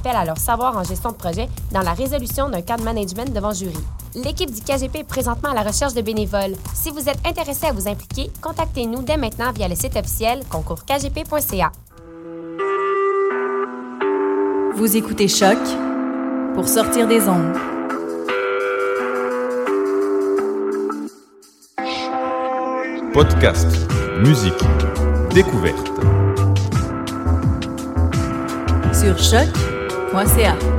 appel à leur savoir en gestion de projet dans la résolution d'un cas de management devant jury. L'équipe du KGP est présentement à la recherche de bénévoles. Si vous êtes intéressé à vous impliquer, contactez-nous dès maintenant via le site officiel concourskgp.ca. Vous écoutez Choc pour sortir des ondes. Podcast, musique, découverte. Sur 摩西啊。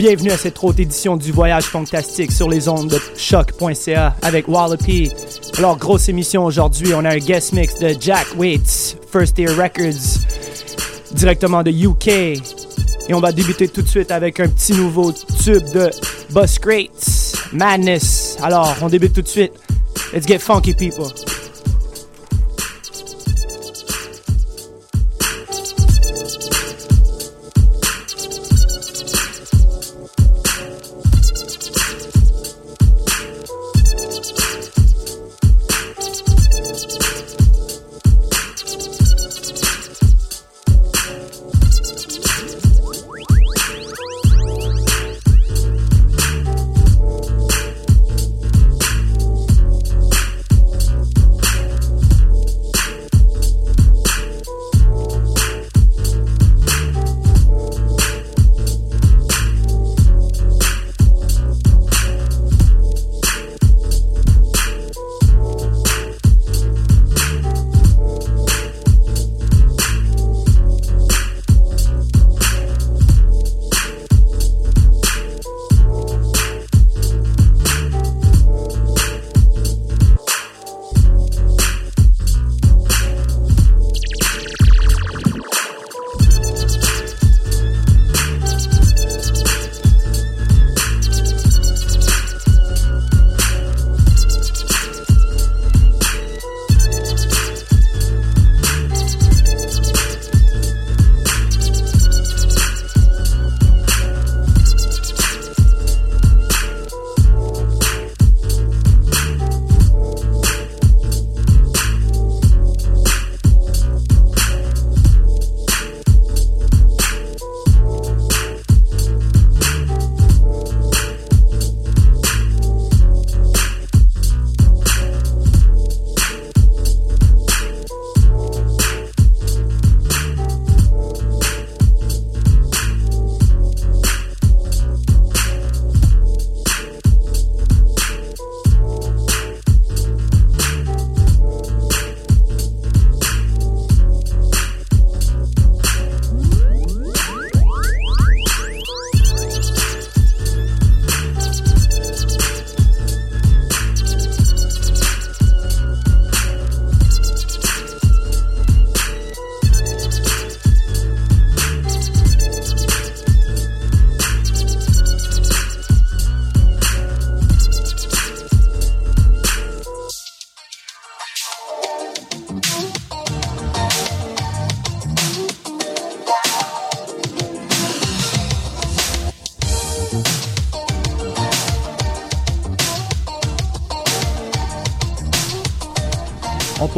Bienvenue à cette autre édition du Voyage Fantastique sur les ondes de choc.ca avec Wallopy. Alors, grosse émission aujourd'hui. On a un guest mix de Jack Waits, First Year Records, directement de UK. Et on va débuter tout de suite avec un petit nouveau tube de Bus Greats, Madness. Alors, on débute tout de suite. Let's get funky, people.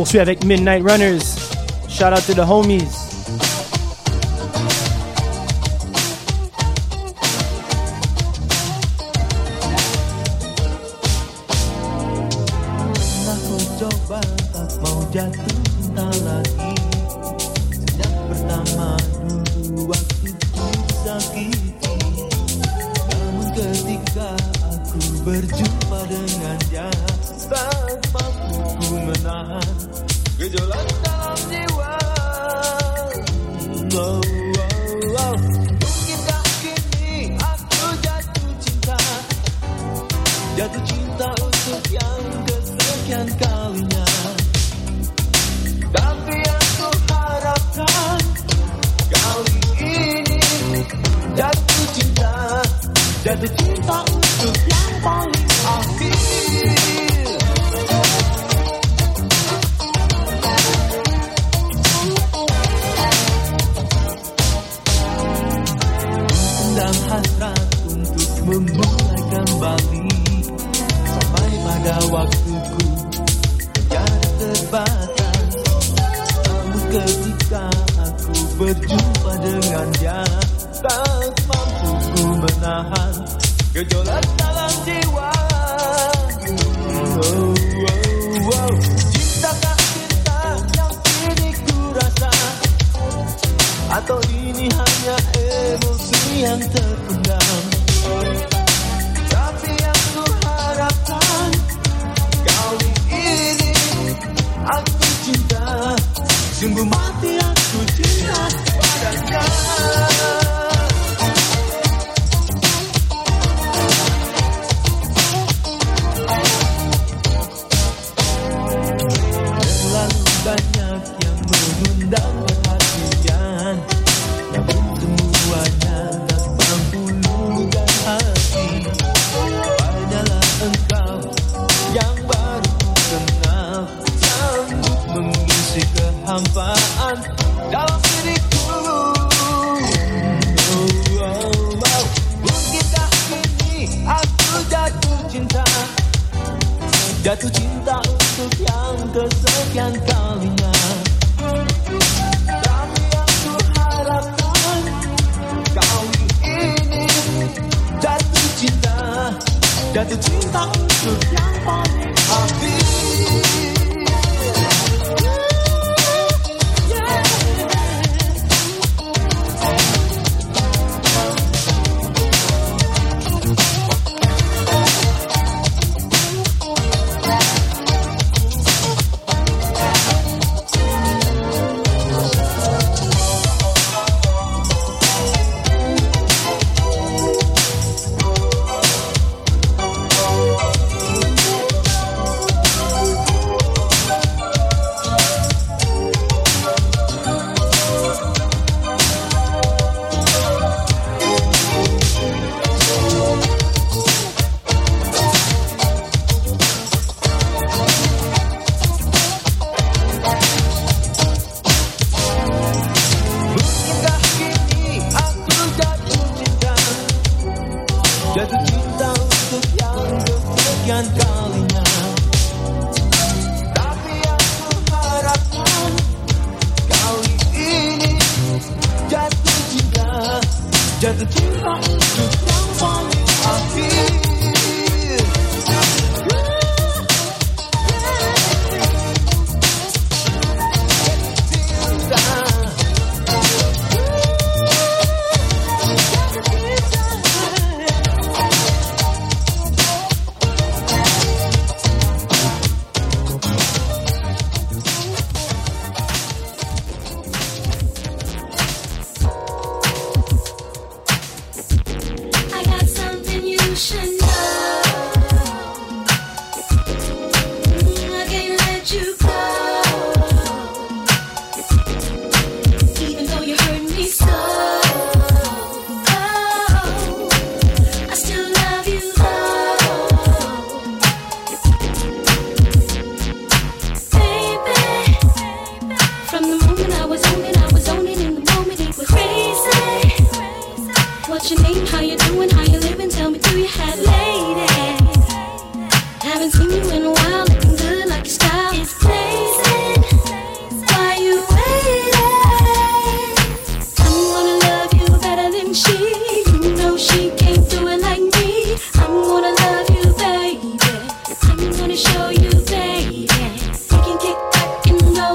Poursuit avec Midnight Runners. Shout out to the homies.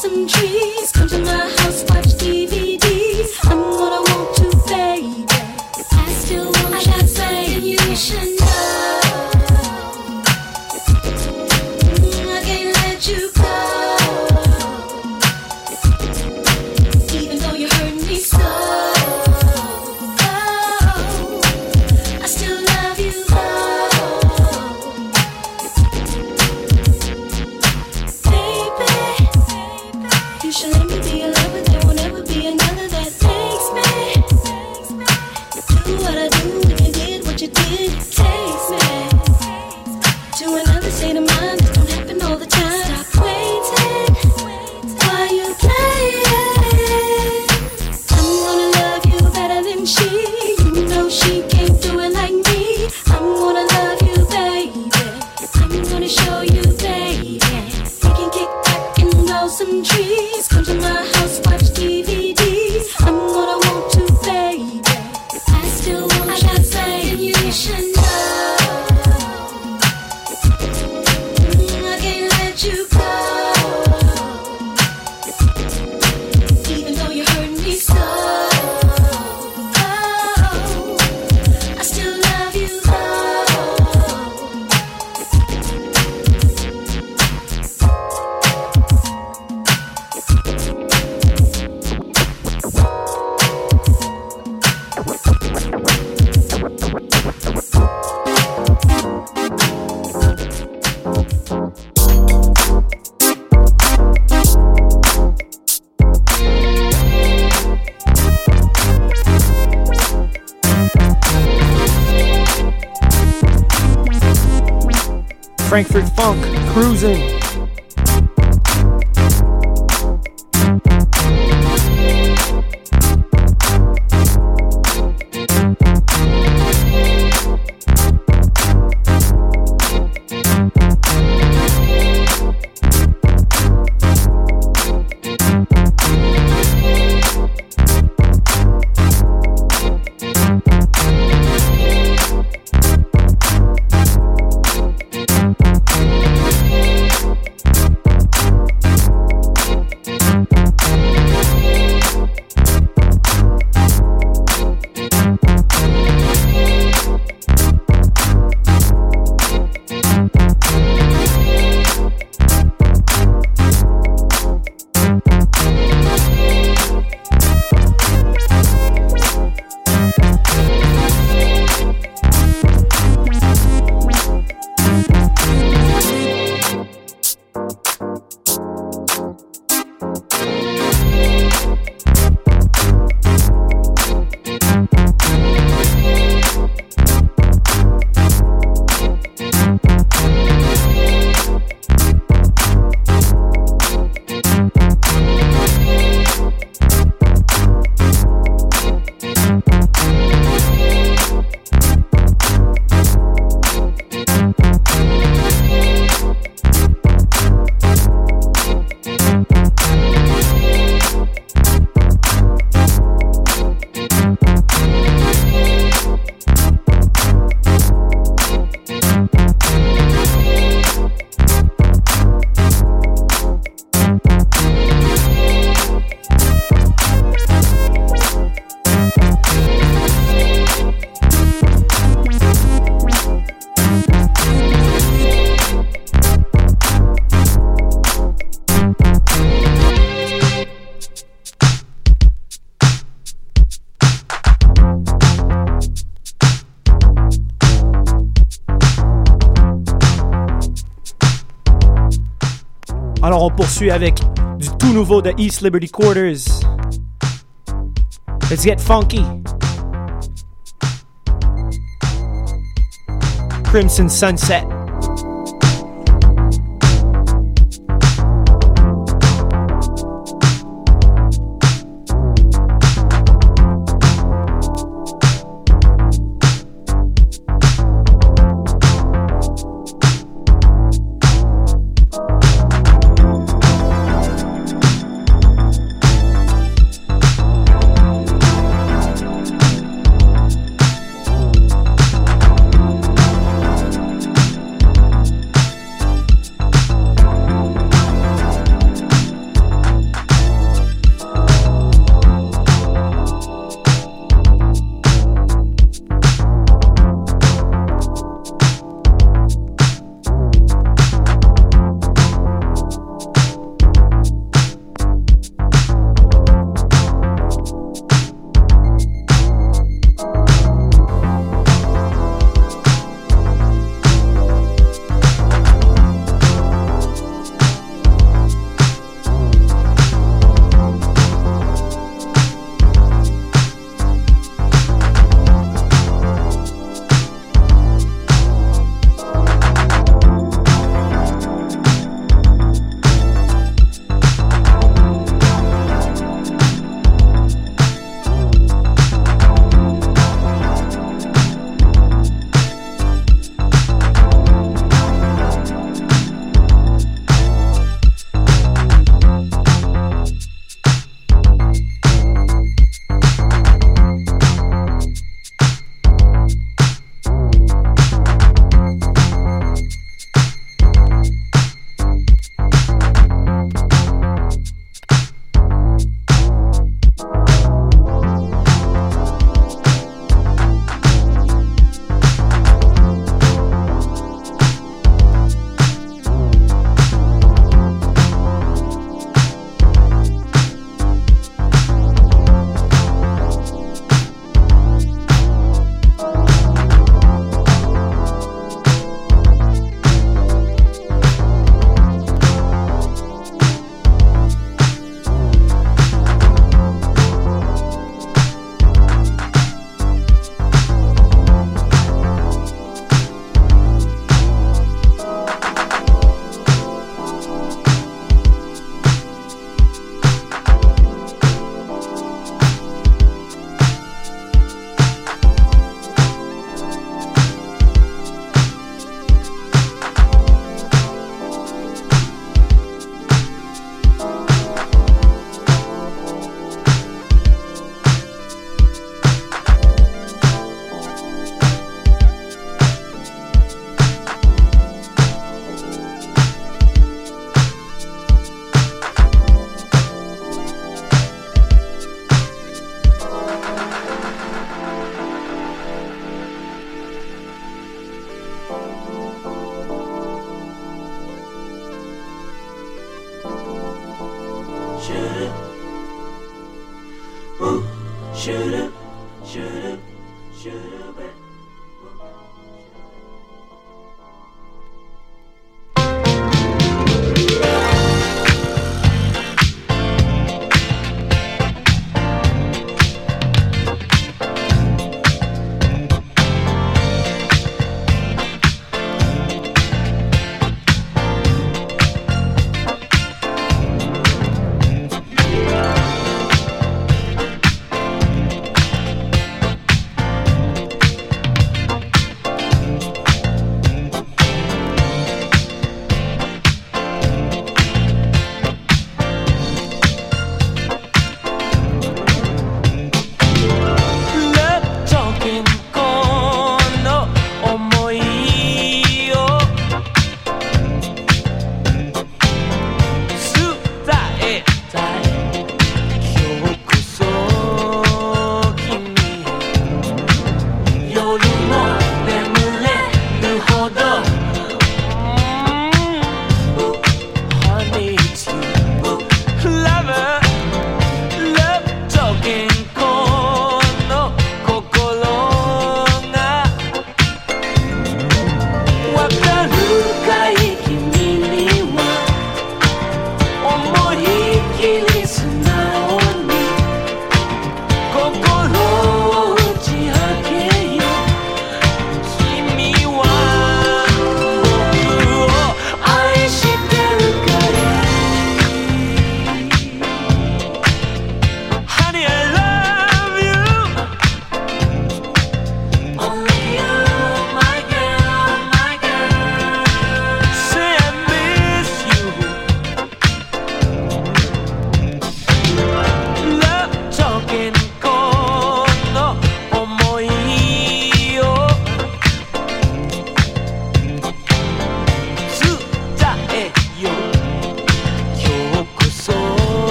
Some dreams. Frankfurt Funk, Cruising. Poursuit avec du tout nouveau de East Liberty Quarters. Let's get funky. Crimson Sunset.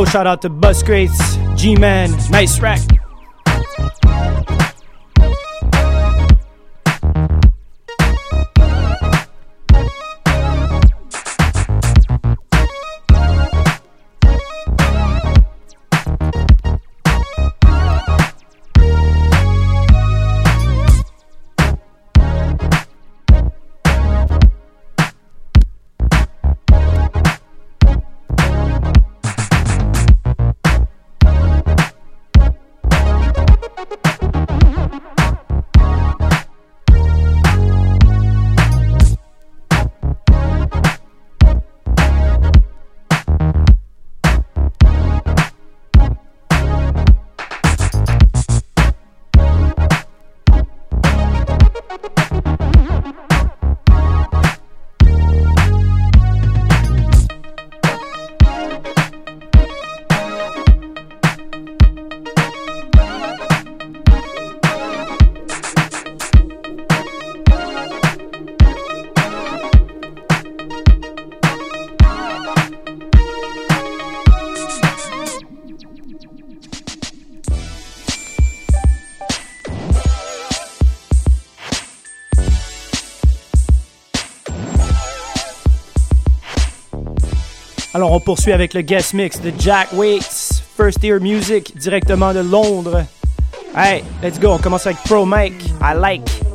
Gros shout out to Bus Crates, G-Man, nice rack. Poursuit avec le guest mix de Jack Waits, First Ear Music, directement de Londres. Hey, let's go, on commence avec Pro Mike, I Like.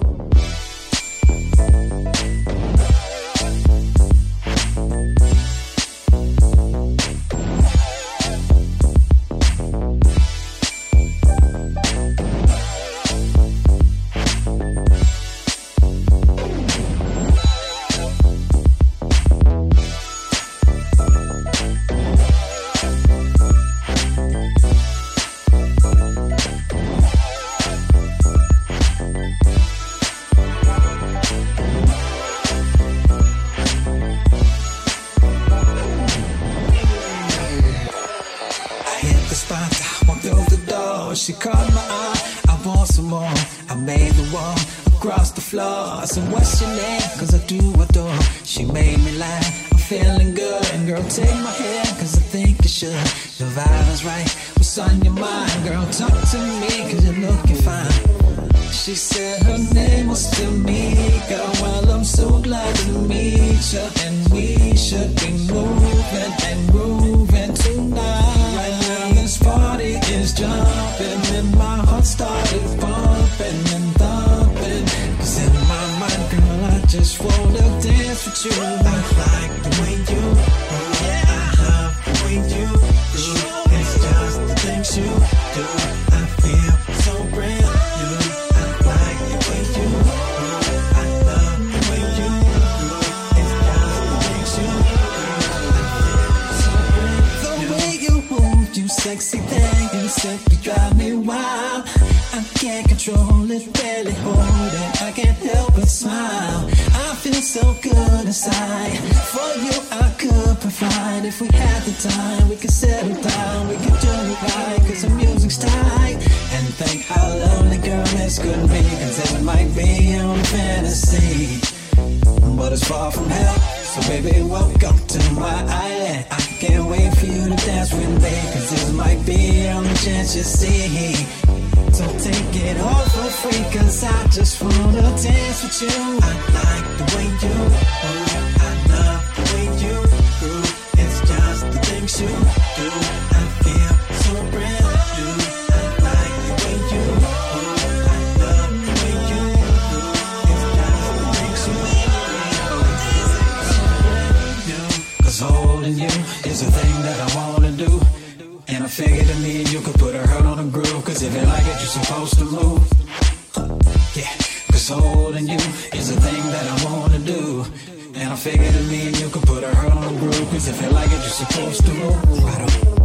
I made the wall across the floor. So What's your name? Cause I do adore. She made me laugh. I'm feeling good. And girl, take my hand, cause I think you should. The vibe is right. What's on your mind? Girl, talk to me, cause you're looking fine. She said her name was Tamika. Well, I'm so glad to meet you. And we should be moving and grooving. you. so good inside. For you, I could provide. If we had the time, we could settle down. We could do it right, cause the music's tight. And think how lonely girl this could be. Cause it might be your fantasy. But it's far from hell. So, baby, welcome to my island. I can't wait for you to dance with me. Cause this might be the only chance you see. Don't take it all for free, cause I just wanna dance with you. I like the way you move, I love the way you groove. It's just the things you do. I feel so brand new. I like the way you move, I love the way you groove. It's just the things you do. It's so brand new. Cause holding you is the thing that I wanna do. And I figured in me you could put a hurt Cause if you like it, you're supposed to move. Yeah, cause holding you is the thing that I wanna do. And I figured that me and you could put a hurt on the group. Cause if you like it, you're supposed to move. I don't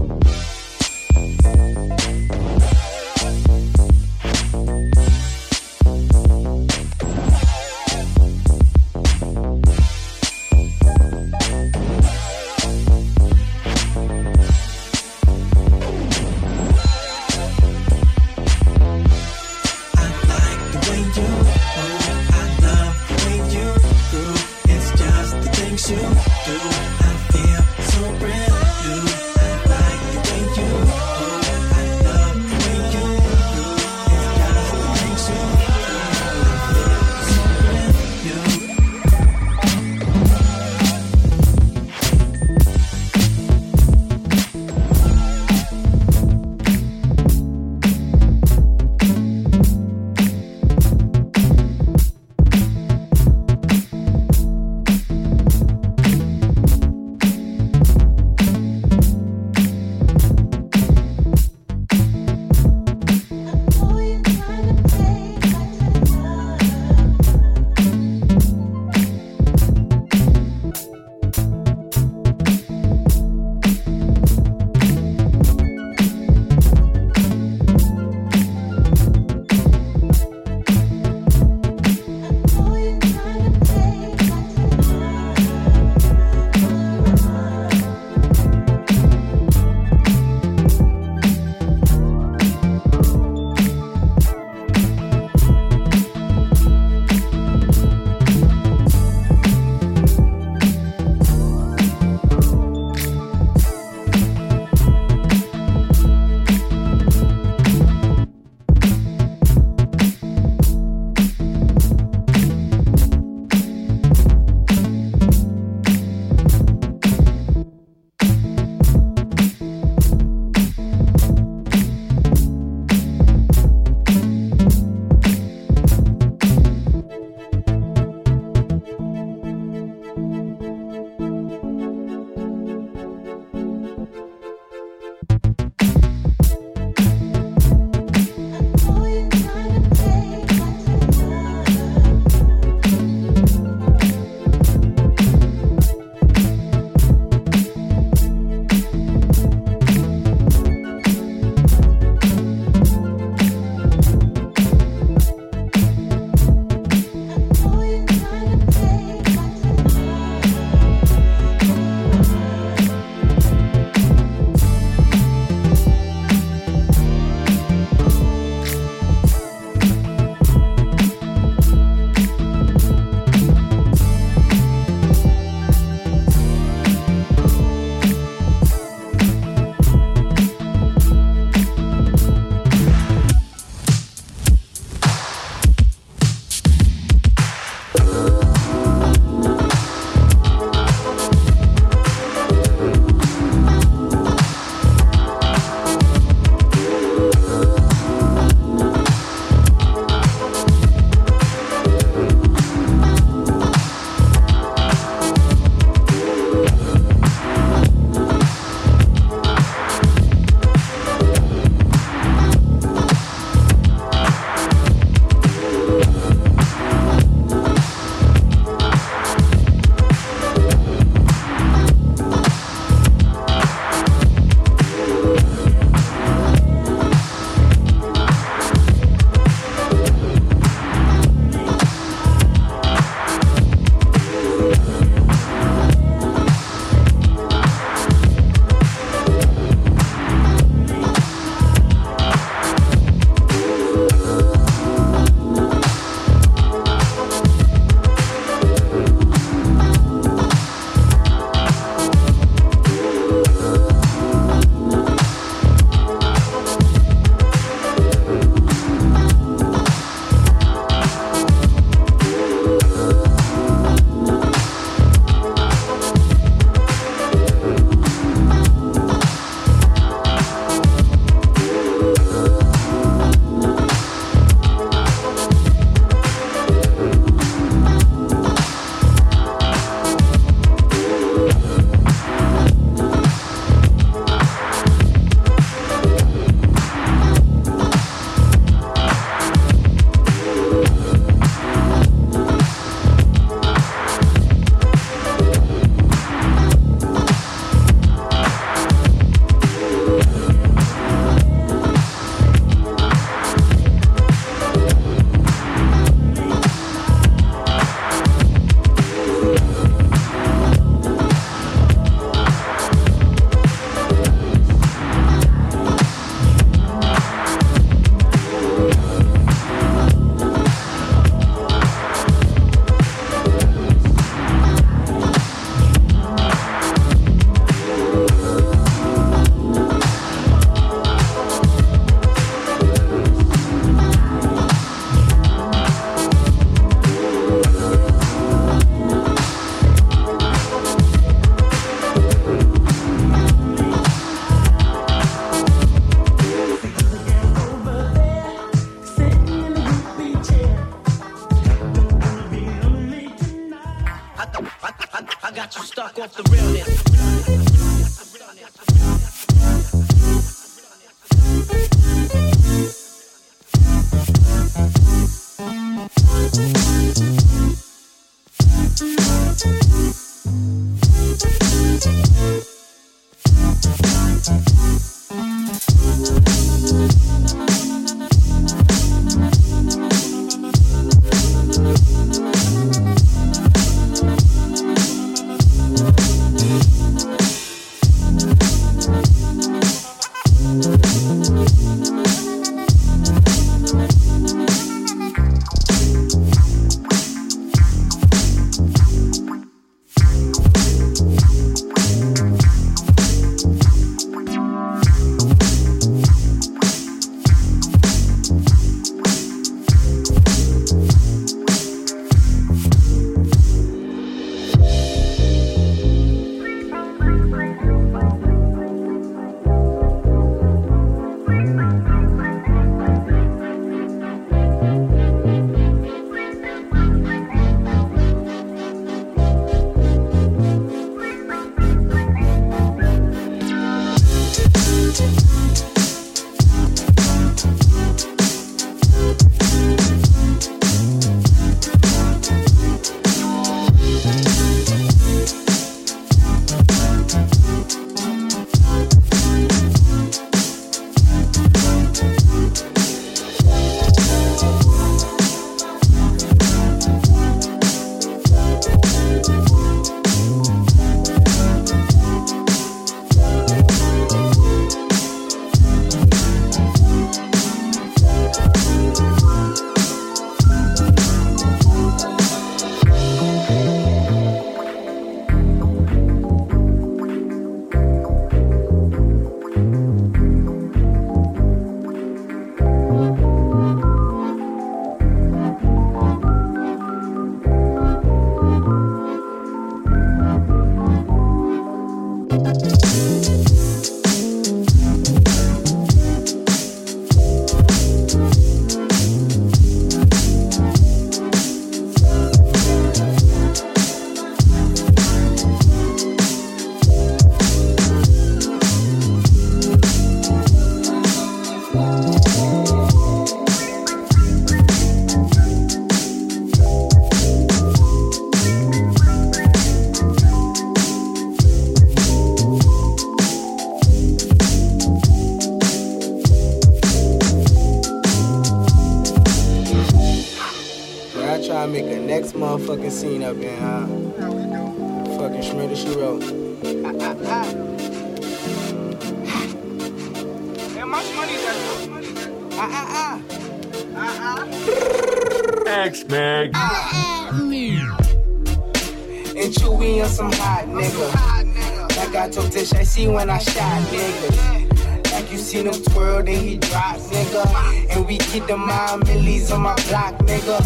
I told Tish, I see when I shot nigga. Like you seen him twirl, then he drop, nigga. And we keep the mind millies on my block, nigga.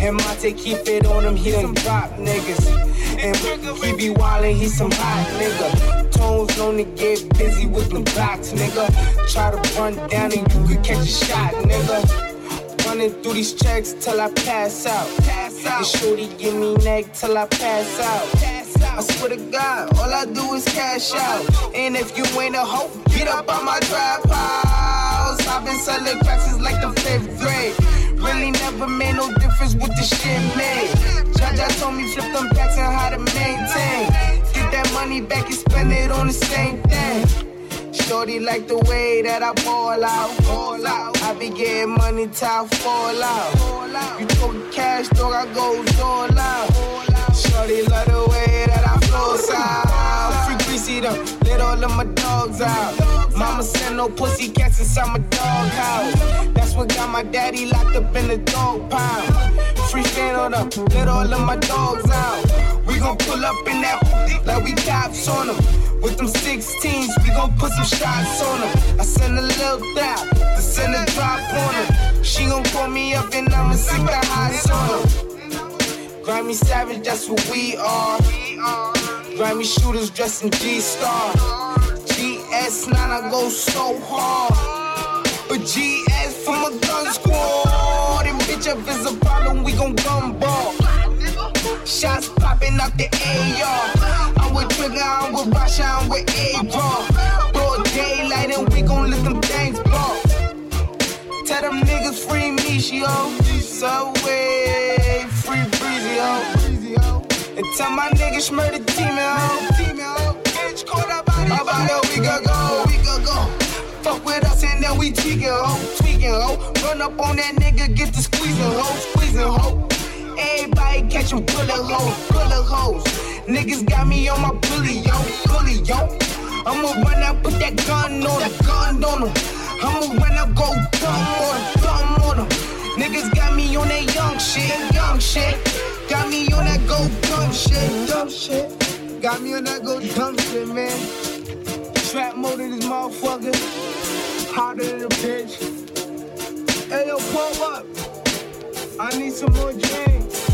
And Monte keep it on him, he done drop niggas. And he be wildin', he some hot nigga. Tones to get busy with them blocks, nigga. Try to run down and you could catch a shot, nigga. Running through these checks till I pass out. Pass out. And shorty give me neck till I pass out. I swear to God, all I do is cash out. And if you ain't a hoe, get up on my house. I've been selling cracks since like the fifth grade. Really never made no difference what the shit made. Jaja told me flip them packs and how to maintain. Get that money back and spend it on the same thing. Shorty like the way that I ball out, ball out. I be getting money till I fall out. You talking cash, dog, I go all out. Shorty love the way that I flow out. Free greasy them, let all of my dogs out. Mama send no pussy cats inside my dog house. That's what got my daddy locked up in the dog pound. Free stand on them, let all of my dogs out. We gon' pull up in that like we cops on them. With them 16s, we gon' put some shots on them. I send a little dap to send a drop on them. She gon' call me up and I'ma stick the highs on them. Grimy Savage, that's what we are. Grimy shooters dressed in G-Star. GS9, I go so hard. But GS from a gun squad. And bitch, if it's a problem, we gon' gun ball. Shots popping out the AR. I'm with Trigger, I'm with Rasha, I'm with A-Raw. Broad daylight, and we gon' let them things ball. Tell them niggas free me, yo. Subway, free breezy, yo. And tell my niggas murder team, yo. Bitch, caught up about a week ago. Fuck with us and then we tweaking, ho, tweaking, ho. Run up on that nigga, get the squeezing, ho, squeezing, ho. Everybody catching bullet hoes, bullet hoes. Niggas got me on my bully, yo, bully, yo. I'ma run out, put that gun on that gun on them. I'ma run out, go dumb on them, dumb on them. Niggas got me on that young shit, young shit. Got me on that go dumb shit, dumb shit. Got me on that go dumb shit, man. Trap mode in this motherfucker. Hotter than a bitch. Hey yo, pull up. I need some more drink.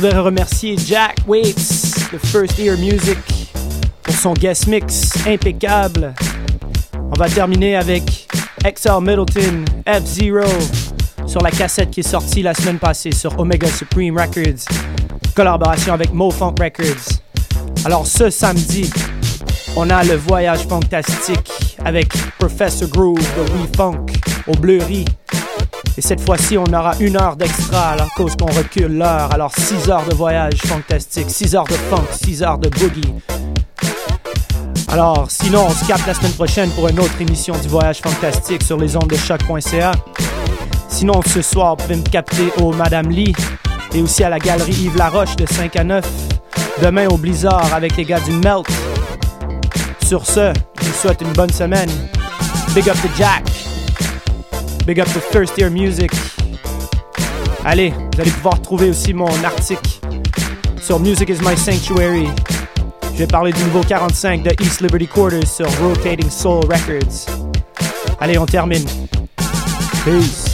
Voudrais remercier Jack Waits de First Ear Music pour son guest mix impeccable. On va terminer avec XL Middleton F-Zero sur la cassette qui est sortie la semaine passée sur Omega Supreme Records, collaboration avec Mo Funk Records. Alors, ce samedi, on a le voyage fantastique avec Professor Groove de We Funk au Bleury. Et cette fois-ci, on aura une heure d'extra à la cause qu'on recule l'heure. Alors, 6 heures de voyage fantastique, 6 heures de funk, 6 heures de boogie. Alors, sinon, on se capte la semaine prochaine pour une autre émission du voyage fantastique sur les ondes de choc.ca. Sinon, ce soir, vous pouvez me capter au Madame Lee et aussi à la galerie Yves Laroche de 5 à 9. Demain au Blizzard avec les gars du Melt. Sur ce, je vous souhaite une bonne semaine. Big up to Jack. Big up to First Year Music. Allez, vous allez pouvoir trouver aussi mon article sur Music is My Sanctuary. Je vais parler du nouveau 45 de East Liberty Quarters sur Rotating Soul Records. Allez, on termine. Peace.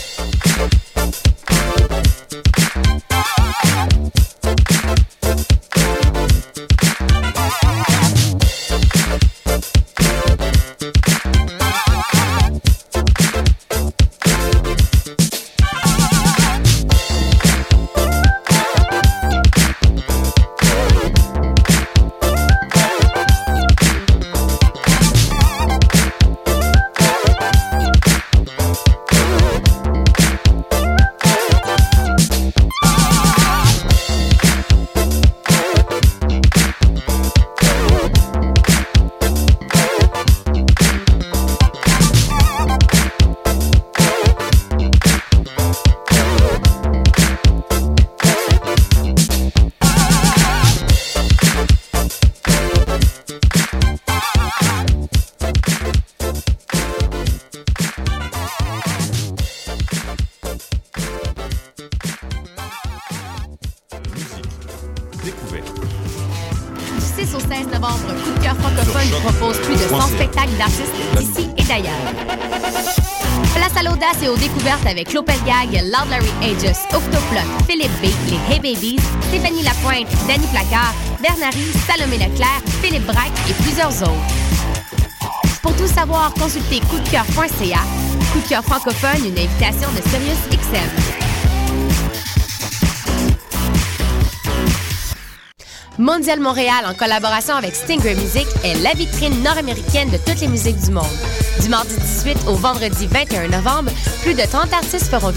Aegis, Philippe B, les Hey Babies, Stéphanie Lapointe, Danny Placard, Bernary, Salomé Leclerc, Philippe Braque et plusieurs autres. Pour tout savoir, consultez coupdecoeur.ca. Coup de cœur francophone, une invitation de Sirius XM. Mondial Montréal, en collaboration avec Stingray Music, est la vitrine nord-américaine de toutes les musiques du monde. Du mardi 18 au vendredi 21 novembre, plus de 30 artistes feront